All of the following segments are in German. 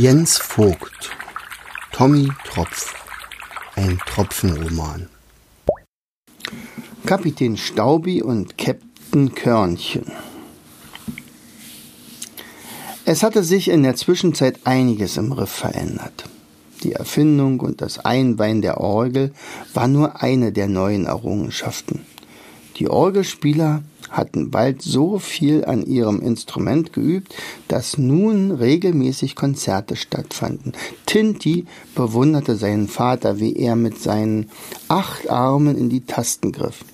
Jens Vogt Tommy Tropf Ein Tropfenroman Kapitän Staubi und Captain Körnchen Es hatte sich in der Zwischenzeit einiges im Riff verändert. Die Erfindung und das Einweihen der Orgel war nur eine der neuen Errungenschaften. Die Orgelspieler hatten bald so viel an ihrem Instrument geübt, dass nun regelmäßig Konzerte stattfanden. Tinti bewunderte seinen Vater, wie er mit seinen acht Armen in die Tasten griff.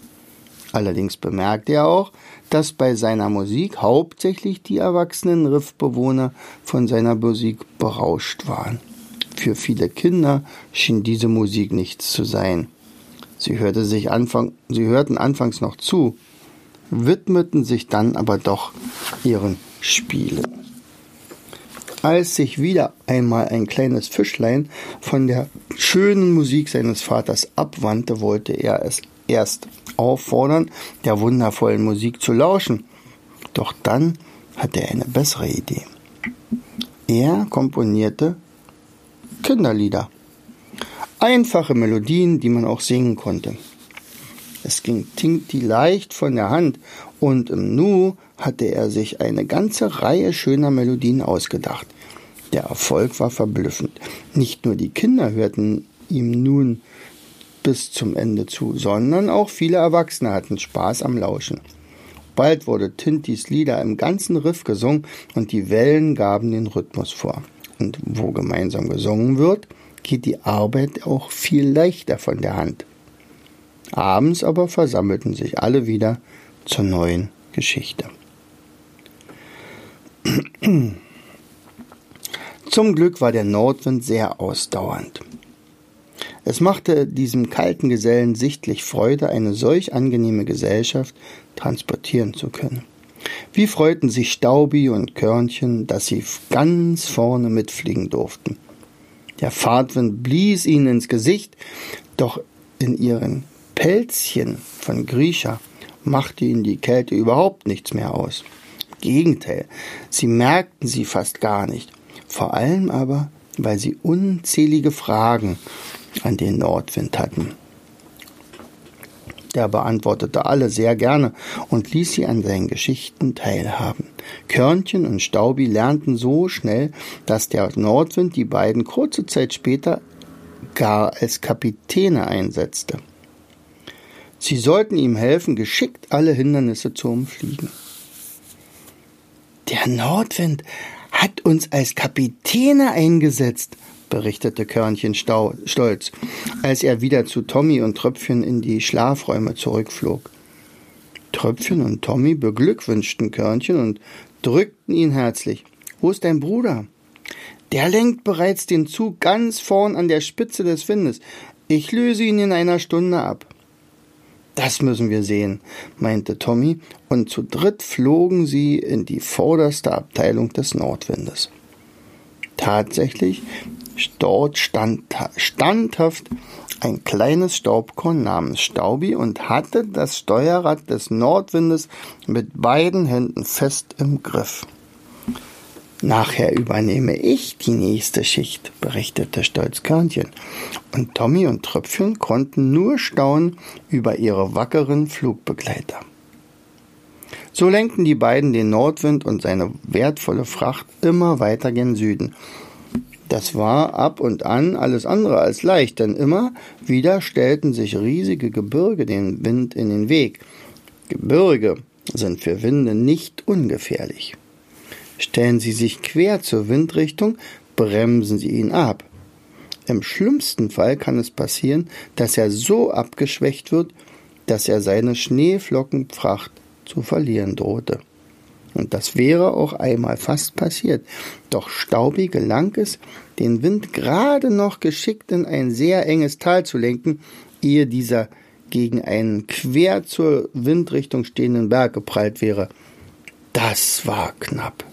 Allerdings bemerkte er auch, dass bei seiner Musik hauptsächlich die erwachsenen Riffbewohner von seiner Musik berauscht waren. Für viele Kinder schien diese Musik nichts zu sein. Sie, hörte sich Anfang, sie hörten anfangs noch zu, widmeten sich dann aber doch ihren Spielen. Als sich wieder einmal ein kleines Fischlein von der schönen Musik seines Vaters abwandte, wollte er es erst auffordern, der wundervollen Musik zu lauschen. Doch dann hatte er eine bessere Idee. Er komponierte Kinderlieder. Einfache Melodien, die man auch singen konnte. Es ging Tinky leicht von der Hand und im Nu hatte er sich eine ganze Reihe schöner Melodien ausgedacht. Der Erfolg war verblüffend. Nicht nur die Kinder hörten ihm nun bis zum Ende zu, sondern auch viele Erwachsene hatten Spaß am Lauschen. Bald wurde Tintys Lieder im ganzen Riff gesungen und die Wellen gaben den Rhythmus vor. Und wo gemeinsam gesungen wird, geht die Arbeit auch viel leichter von der Hand. Abends aber versammelten sich alle wieder zur neuen Geschichte. Zum Glück war der Nordwind sehr ausdauernd. Es machte diesem kalten Gesellen sichtlich Freude, eine solch angenehme Gesellschaft transportieren zu können. Wie freuten sich Staubi und Körnchen, dass sie ganz vorne mitfliegen durften. Der Fahrtwind blies ihnen ins Gesicht, doch in ihren Pelzchen von Grisha machte ihnen die Kälte überhaupt nichts mehr aus. Im Gegenteil, sie merkten sie fast gar nicht, vor allem aber, weil sie unzählige Fragen an den Nordwind hatten. Der beantwortete alle sehr gerne und ließ sie an seinen Geschichten teilhaben. Körnchen und Staubi lernten so schnell, dass der Nordwind die beiden kurze Zeit später gar als Kapitäne einsetzte. Sie sollten ihm helfen, geschickt alle Hindernisse zu umfliegen. Der Nordwind hat uns als Kapitäne eingesetzt, berichtete Körnchen stolz, als er wieder zu Tommy und Tröpfchen in die Schlafräume zurückflog. Tröpfchen und Tommy beglückwünschten Körnchen und drückten ihn herzlich. Wo ist dein Bruder? Der lenkt bereits den Zug ganz vorn an der Spitze des Windes. Ich löse ihn in einer Stunde ab. Das müssen wir sehen, meinte Tommy, und zu dritt flogen sie in die vorderste Abteilung des Nordwindes. Tatsächlich, dort stand standhaft ein kleines Staubkorn namens Staubi und hatte das Steuerrad des Nordwindes mit beiden Händen fest im Griff. Nachher übernehme ich die nächste Schicht, berichtete Stolzkörnchen. Und Tommy und Tröpfchen konnten nur staunen über ihre wackeren Flugbegleiter. So lenkten die beiden den Nordwind und seine wertvolle Fracht immer weiter gen Süden. Das war ab und an alles andere als leicht, denn immer wieder stellten sich riesige Gebirge den Wind in den Weg. Gebirge sind für Winde nicht ungefährlich. Stellen Sie sich quer zur Windrichtung, bremsen Sie ihn ab. Im schlimmsten Fall kann es passieren, dass er so abgeschwächt wird, dass er seine Schneeflockenpracht zu verlieren drohte. Und das wäre auch einmal fast passiert. Doch Staubi gelang es, den Wind gerade noch geschickt in ein sehr enges Tal zu lenken, ehe dieser gegen einen quer zur Windrichtung stehenden Berg geprallt wäre. Das war knapp.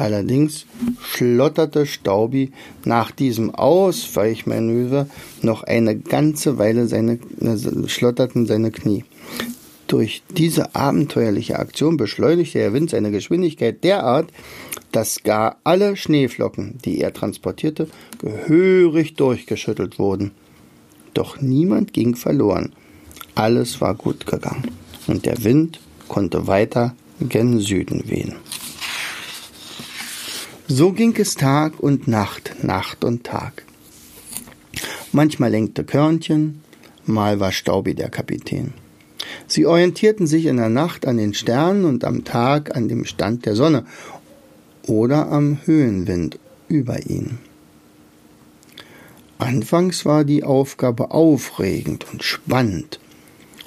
Allerdings schlotterte Staubi nach diesem Ausweichmanöver noch eine ganze Weile seine, äh, schlotterten seine Knie. Durch diese abenteuerliche Aktion beschleunigte der Wind seine Geschwindigkeit derart, dass gar alle Schneeflocken, die er transportierte, gehörig durchgeschüttelt wurden. Doch niemand ging verloren. Alles war gut gegangen und der Wind konnte weiter gen Süden wehen. So ging es Tag und Nacht, Nacht und Tag. Manchmal lenkte Körnchen, mal war Staubi der Kapitän. Sie orientierten sich in der Nacht an den Sternen und am Tag an dem Stand der Sonne oder am Höhenwind über ihn. Anfangs war die Aufgabe aufregend und spannend,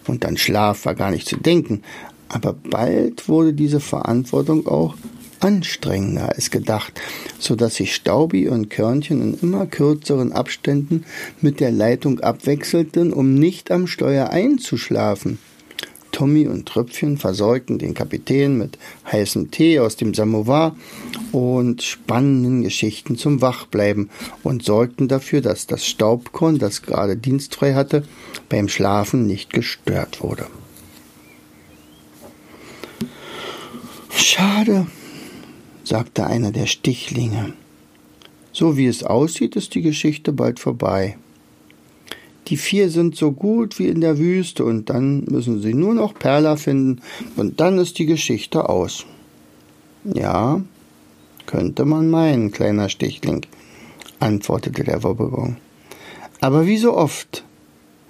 und an Schlaf war gar nicht zu denken, aber bald wurde diese Verantwortung auch anstrengender als gedacht, so dass sich Staubi und Körnchen in immer kürzeren Abständen mit der Leitung abwechselten, um nicht am Steuer einzuschlafen. Tommy und Tröpfchen versorgten den Kapitän mit heißem Tee aus dem Samovar und spannenden Geschichten zum Wachbleiben und sorgten dafür, dass das Staubkorn, das gerade dienstfrei hatte, beim Schlafen nicht gestört wurde. Schade, sagte einer der Stichlinge. So wie es aussieht, ist die Geschichte bald vorbei. Die vier sind so gut wie in der Wüste und dann müssen sie nur noch Perla finden und dann ist die Geschichte aus. Ja, könnte man meinen, kleiner Stichling, antwortete der Wobbegong. Aber wie so oft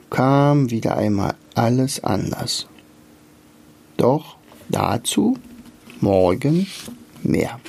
kam wieder einmal alles anders. Doch dazu morgen mehr.